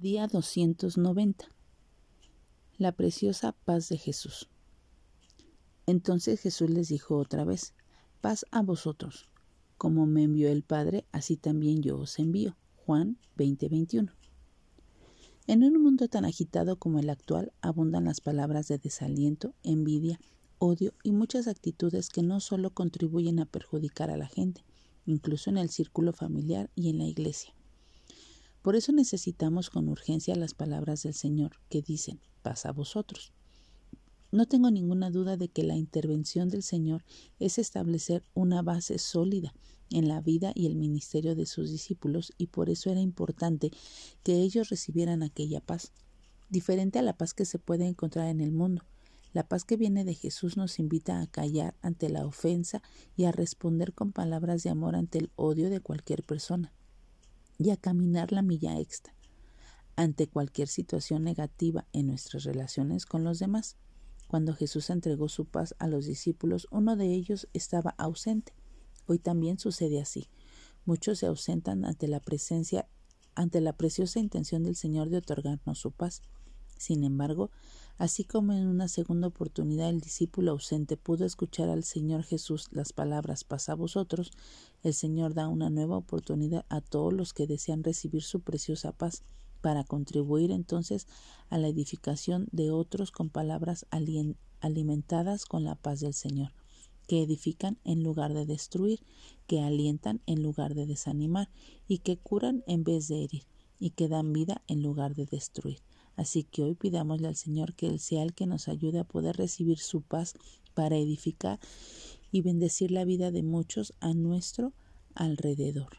Día 290. La preciosa paz de Jesús. Entonces Jesús les dijo otra vez, paz a vosotros. Como me envió el Padre, así también yo os envío. Juan 20:21. En un mundo tan agitado como el actual, abundan las palabras de desaliento, envidia, odio y muchas actitudes que no solo contribuyen a perjudicar a la gente, incluso en el círculo familiar y en la iglesia. Por eso necesitamos con urgencia las palabras del Señor que dicen, paz a vosotros. No tengo ninguna duda de que la intervención del Señor es establecer una base sólida en la vida y el ministerio de sus discípulos y por eso era importante que ellos recibieran aquella paz, diferente a la paz que se puede encontrar en el mundo. La paz que viene de Jesús nos invita a callar ante la ofensa y a responder con palabras de amor ante el odio de cualquier persona y a caminar la milla extra ante cualquier situación negativa en nuestras relaciones con los demás. Cuando Jesús entregó su paz a los discípulos, uno de ellos estaba ausente. Hoy también sucede así. Muchos se ausentan ante la presencia, ante la preciosa intención del Señor de otorgarnos su paz. Sin embargo, así como en una segunda oportunidad el discípulo ausente pudo escuchar al Señor Jesús las palabras paz a vosotros, el Señor da una nueva oportunidad a todos los que desean recibir su preciosa paz para contribuir entonces a la edificación de otros con palabras alimentadas con la paz del Señor, que edifican en lugar de destruir, que alientan en lugar de desanimar y que curan en vez de herir y que dan vida en lugar de destruir. Así que hoy pidámosle al Señor que Él sea el que nos ayude a poder recibir su paz para edificar y bendecir la vida de muchos a nuestro alrededor.